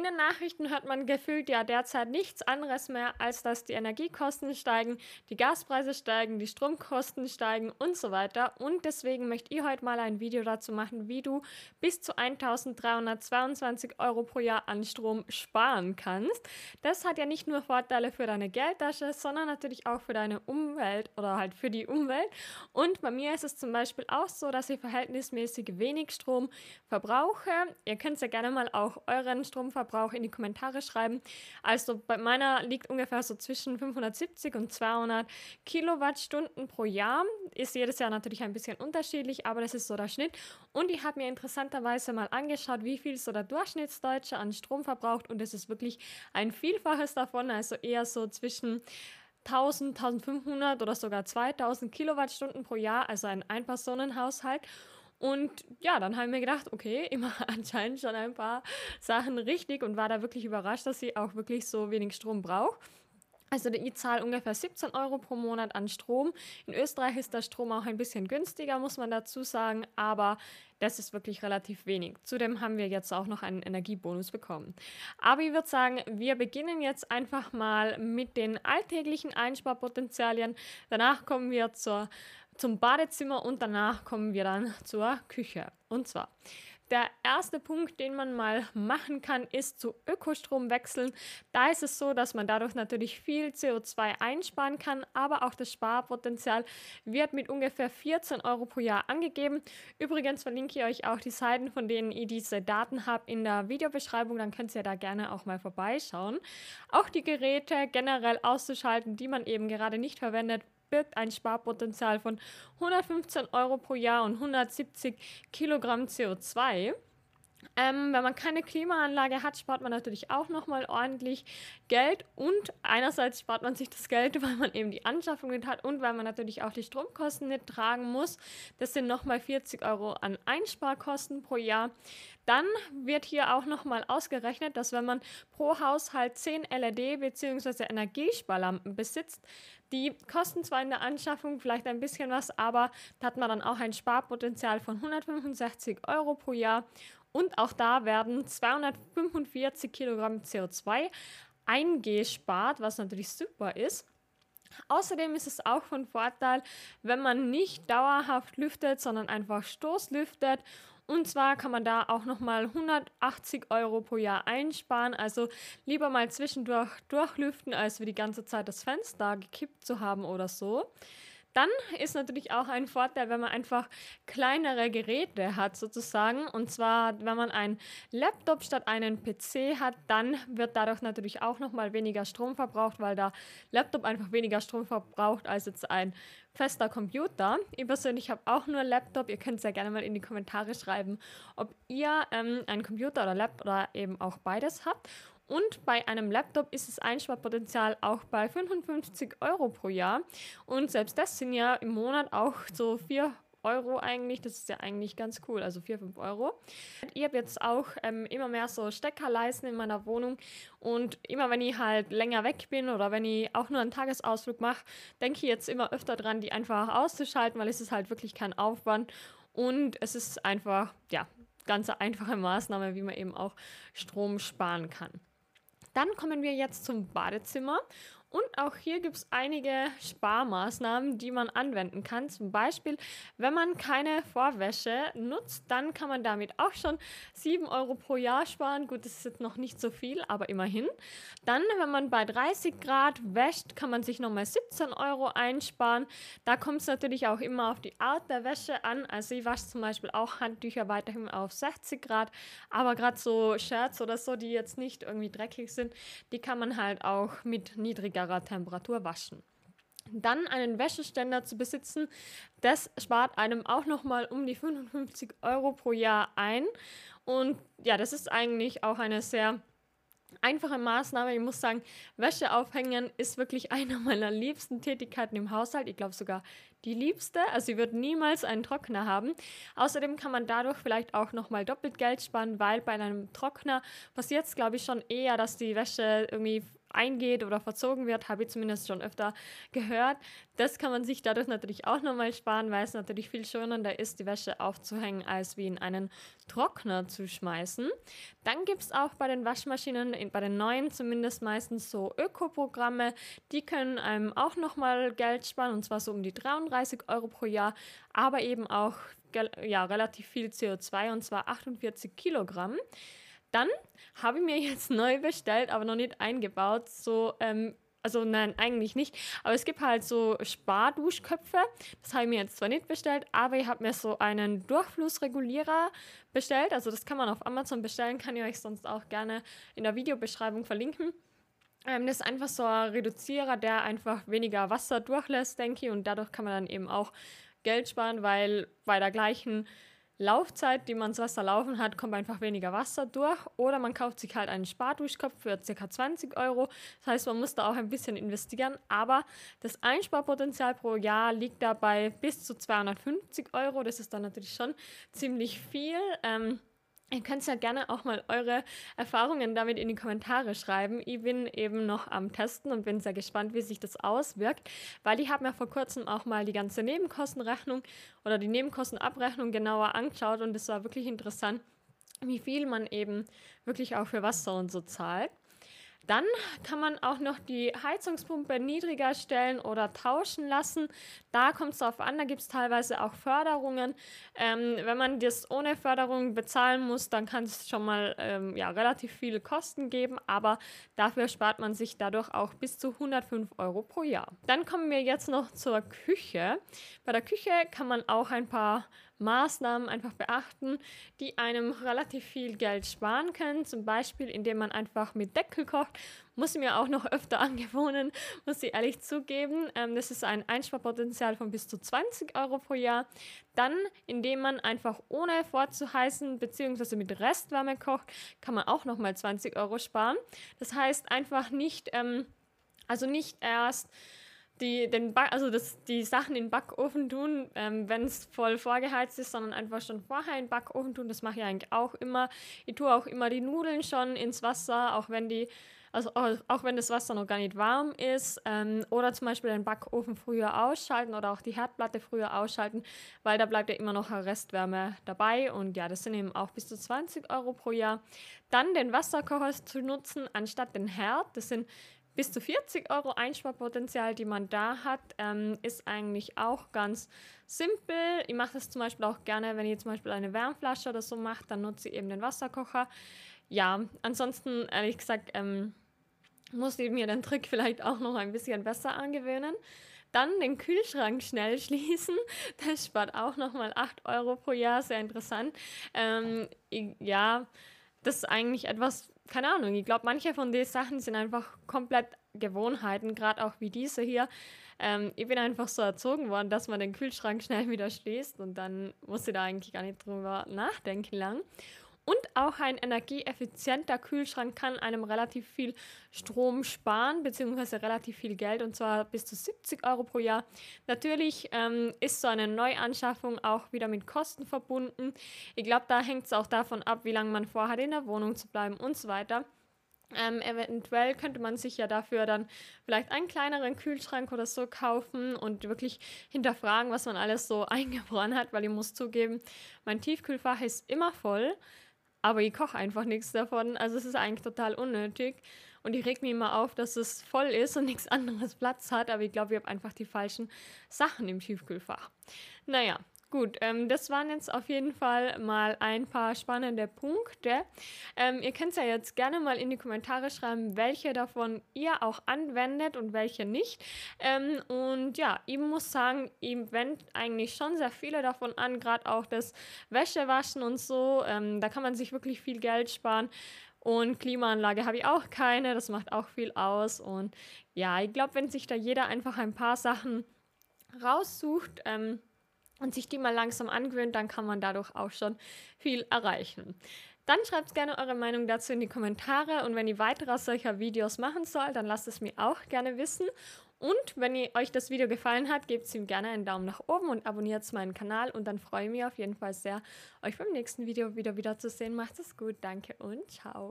In den Nachrichten hört man gefühlt ja derzeit nichts anderes mehr, als dass die Energiekosten steigen, die Gaspreise steigen, die Stromkosten steigen und so weiter. Und deswegen möchte ich heute mal ein Video dazu machen, wie du bis zu 1322 Euro pro Jahr an Strom sparen kannst. Das hat ja nicht nur Vorteile für deine Geldtasche, sondern natürlich auch für deine Umwelt oder halt für die Umwelt. Und bei mir ist es zum Beispiel auch so, dass ich verhältnismäßig wenig Strom verbrauche. Ihr könnt ja gerne mal auch euren Stromverbrauch Verbrauch in die Kommentare schreiben. Also bei meiner liegt ungefähr so zwischen 570 und 200 Kilowattstunden pro Jahr. Ist jedes Jahr natürlich ein bisschen unterschiedlich, aber das ist so der Schnitt. Und ich habe mir interessanterweise mal angeschaut, wie viel so der Durchschnittsdeutsche an Strom verbraucht und es ist wirklich ein Vielfaches davon, also eher so zwischen 1000, 1500 oder sogar 2000 Kilowattstunden pro Jahr, also ein Ein-Personen-Haushalt. Und ja, dann haben wir gedacht, okay, immer anscheinend schon ein paar Sachen richtig und war da wirklich überrascht, dass sie auch wirklich so wenig Strom braucht. Also ich zahle ungefähr 17 Euro pro Monat an Strom. In Österreich ist der Strom auch ein bisschen günstiger, muss man dazu sagen, aber das ist wirklich relativ wenig. Zudem haben wir jetzt auch noch einen Energiebonus bekommen. Aber ich würde sagen, wir beginnen jetzt einfach mal mit den alltäglichen Einsparpotenzialien. Danach kommen wir zur zum Badezimmer und danach kommen wir dann zur Küche. Und zwar, der erste Punkt, den man mal machen kann, ist zu Ökostrom wechseln. Da ist es so, dass man dadurch natürlich viel CO2 einsparen kann, aber auch das Sparpotenzial wird mit ungefähr 14 Euro pro Jahr angegeben. Übrigens verlinke ich euch auch die Seiten, von denen ihr diese Daten habt, in der Videobeschreibung. Dann könnt ihr da gerne auch mal vorbeischauen. Auch die Geräte generell auszuschalten, die man eben gerade nicht verwendet, birgt ein Sparpotenzial von 115 Euro pro Jahr und 170 Kilogramm CO2. Ähm, wenn man keine Klimaanlage hat, spart man natürlich auch nochmal ordentlich Geld und einerseits spart man sich das Geld, weil man eben die Anschaffung nicht hat und weil man natürlich auch die Stromkosten nicht tragen muss. Das sind nochmal 40 Euro an Einsparkosten pro Jahr. Dann wird hier auch nochmal ausgerechnet, dass wenn man pro Haushalt 10 LED bzw. Energiesparlampen besitzt, die kosten zwar in der Anschaffung vielleicht ein bisschen was, aber da hat man dann auch ein Sparpotenzial von 165 Euro pro Jahr. Und auch da werden 245 Kilogramm CO2 eingespart, was natürlich super ist. Außerdem ist es auch von Vorteil, wenn man nicht dauerhaft lüftet, sondern einfach Stoßlüftet und zwar kann man da auch nochmal 180 Euro pro Jahr einsparen. Also lieber mal zwischendurch durchlüften, als wie die ganze Zeit das Fenster gekippt zu haben oder so. Dann ist natürlich auch ein Vorteil, wenn man einfach kleinere Geräte hat, sozusagen. Und zwar, wenn man einen Laptop statt einen PC hat, dann wird dadurch natürlich auch nochmal weniger Strom verbraucht, weil der Laptop einfach weniger Strom verbraucht als jetzt ein fester Computer. Ich persönlich habe auch nur Laptop. Ihr könnt sehr gerne mal in die Kommentare schreiben, ob ihr ähm, einen Computer oder Laptop oder eben auch beides habt. Und bei einem Laptop ist das Einsparpotenzial auch bei 55 Euro pro Jahr. Und selbst das sind ja im Monat auch so 4 Euro eigentlich. Das ist ja eigentlich ganz cool, also 4, 5 Euro. Ich habe jetzt auch ähm, immer mehr so Steckerleisten in meiner Wohnung und immer wenn ich halt länger weg bin oder wenn ich auch nur einen Tagesausflug mache, denke ich jetzt immer öfter dran, die einfach auszuschalten, weil es ist halt wirklich kein Aufwand und es ist einfach, ja, ganz einfache Maßnahme, wie man eben auch Strom sparen kann. Dann kommen wir jetzt zum Badezimmer und auch hier gibt es einige Sparmaßnahmen, die man anwenden kann. Zum Beispiel, wenn man keine Vorwäsche nutzt, dann kann man damit auch schon 7 Euro pro Jahr sparen. Gut, das ist jetzt noch nicht so viel, aber immerhin. Dann, wenn man bei 30 Grad wäscht, kann man sich nochmal 17 Euro einsparen. Da kommt es natürlich auch immer auf die Art der Wäsche an. Also ich wasche zum Beispiel auch Handtücher weiterhin auf 60 Grad, aber gerade so Shirts oder so, die jetzt nicht irgendwie dreckig sind, die kann man halt auch mit niedriger mittlerer Temperatur waschen. Dann einen Wäscheständer zu besitzen, das spart einem auch nochmal um die 55 Euro pro Jahr ein. Und ja, das ist eigentlich auch eine sehr einfache Maßnahme. Ich muss sagen, Wäsche aufhängen ist wirklich eine meiner liebsten Tätigkeiten im Haushalt. Ich glaube sogar die liebste. Also sie wird niemals einen Trockner haben. Außerdem kann man dadurch vielleicht auch nochmal doppelt Geld sparen, weil bei einem Trockner passiert es, glaube ich, schon eher, dass die Wäsche irgendwie eingeht oder verzogen wird, habe ich zumindest schon öfter gehört. Das kann man sich dadurch natürlich auch nochmal sparen, weil es natürlich viel schonender ist, die Wäsche aufzuhängen, als wie in einen Trockner zu schmeißen. Dann gibt es auch bei den Waschmaschinen, bei den neuen zumindest meistens so Ökoprogramme, die können einem auch nochmal Geld sparen und zwar so um die 33 Euro pro Jahr, aber eben auch ja, relativ viel CO2 und zwar 48 Kilogramm. Dann habe ich mir jetzt neu bestellt, aber noch nicht eingebaut. So, ähm, also nein, eigentlich nicht. Aber es gibt halt so Sparduschköpfe. Das habe ich mir jetzt zwar nicht bestellt, aber ich habe mir so einen Durchflussregulierer bestellt. Also das kann man auf Amazon bestellen, kann ich euch sonst auch gerne in der Videobeschreibung verlinken. Ähm, das ist einfach so ein Reduzierer, der einfach weniger Wasser durchlässt, denke ich. Und dadurch kann man dann eben auch Geld sparen, weil bei der gleichen Laufzeit, die man das Wasser laufen hat, kommt einfach weniger Wasser durch. Oder man kauft sich halt einen Sparduschkopf für ca. 20 Euro. Das heißt, man muss da auch ein bisschen investieren. Aber das Einsparpotenzial pro Jahr liegt dabei bis zu 250 Euro. Das ist dann natürlich schon ziemlich viel. Ähm, Ihr könnt ja gerne auch mal eure Erfahrungen damit in die Kommentare schreiben. Ich bin eben noch am Testen und bin sehr gespannt, wie sich das auswirkt, weil ich habe mir vor kurzem auch mal die ganze Nebenkostenrechnung oder die Nebenkostenabrechnung genauer angeschaut und es war wirklich interessant, wie viel man eben wirklich auch für Wasser und so zahlt. Dann kann man auch noch die Heizungspumpe niedriger stellen oder tauschen lassen. Da kommt es darauf an, da gibt es teilweise auch Förderungen. Ähm, wenn man das ohne Förderung bezahlen muss, dann kann es schon mal ähm, ja, relativ viele Kosten geben, aber dafür spart man sich dadurch auch bis zu 105 Euro pro Jahr. Dann kommen wir jetzt noch zur Küche. Bei der Küche kann man auch ein paar Maßnahmen einfach beachten, die einem relativ viel Geld sparen können. Zum Beispiel, indem man einfach mit Deckel kocht. Muss ich mir auch noch öfter angewohnen, muss ich ehrlich zugeben. Ähm, das ist ein Einsparpotenzial von bis zu 20 Euro pro Jahr. Dann, indem man einfach ohne vorzuheißen bzw. mit Restwärme kocht, kann man auch nochmal 20 Euro sparen. Das heißt einfach nicht, ähm, also nicht erst die, den also das, die Sachen in den Backofen tun, ähm, wenn es voll vorgeheizt ist, sondern einfach schon vorher in den Backofen tun. Das mache ich eigentlich auch immer. Ich tue auch immer die Nudeln schon ins Wasser, auch wenn die, also auch wenn das Wasser noch gar nicht warm ist. Ähm, oder zum Beispiel den Backofen früher ausschalten oder auch die Herdplatte früher ausschalten, weil da bleibt ja immer noch Restwärme dabei. Und ja, das sind eben auch bis zu 20 Euro pro Jahr. Dann den Wasserkocher zu nutzen anstatt den Herd. Das sind bis zu 40 Euro Einsparpotenzial, die man da hat, ähm, ist eigentlich auch ganz simpel. Ich mache das zum Beispiel auch gerne, wenn ich zum Beispiel eine Wärmflasche oder so mache, dann nutze ich eben den Wasserkocher. Ja, ansonsten, ehrlich gesagt, ähm, muss ich mir den Trick vielleicht auch noch ein bisschen besser angewöhnen. Dann den Kühlschrank schnell schließen. Das spart auch nochmal 8 Euro pro Jahr. Sehr interessant. Ähm, ja, das ist eigentlich etwas, keine Ahnung, ich glaube, manche von den Sachen sind einfach komplett Gewohnheiten, gerade auch wie diese hier. Ähm, ich bin einfach so erzogen worden, dass man den Kühlschrank schnell wieder schließt und dann muss ich da eigentlich gar nicht drüber nachdenken lang. Und auch ein energieeffizienter Kühlschrank kann einem relativ viel Strom sparen, beziehungsweise relativ viel Geld, und zwar bis zu 70 Euro pro Jahr. Natürlich ähm, ist so eine Neuanschaffung auch wieder mit Kosten verbunden. Ich glaube, da hängt es auch davon ab, wie lange man vorhat, in der Wohnung zu bleiben und so weiter. Ähm, eventuell könnte man sich ja dafür dann vielleicht einen kleineren Kühlschrank oder so kaufen und wirklich hinterfragen, was man alles so eingefroren hat, weil ich muss zugeben, mein Tiefkühlfach ist immer voll aber ich koche einfach nichts davon. Also es ist eigentlich total unnötig. Und ich reg mich immer auf, dass es voll ist und nichts anderes Platz hat. Aber ich glaube, ich habe einfach die falschen Sachen im Tiefkühlfach. Naja, Gut, ähm, das waren jetzt auf jeden Fall mal ein paar spannende Punkte. Ähm, ihr könnt ja jetzt gerne mal in die Kommentare schreiben, welche davon ihr auch anwendet und welche nicht. Ähm, und ja, ich muss sagen, ich wende eigentlich schon sehr viele davon an, gerade auch das Wäschewaschen und so. Ähm, da kann man sich wirklich viel Geld sparen. Und Klimaanlage habe ich auch keine, das macht auch viel aus. Und ja, ich glaube, wenn sich da jeder einfach ein paar Sachen raussucht, ähm, und sich die mal langsam angewöhnt, dann kann man dadurch auch schon viel erreichen. Dann schreibt gerne eure Meinung dazu in die Kommentare und wenn ihr weitere solcher Videos machen soll, dann lasst es mir auch gerne wissen. Und wenn ihr, euch das Video gefallen hat, gebt ihm gerne einen Daumen nach oben und abonniert meinen Kanal und dann freue ich mich auf jeden Fall sehr, euch beim nächsten Video wieder wiederzusehen. Macht es gut, danke und ciao.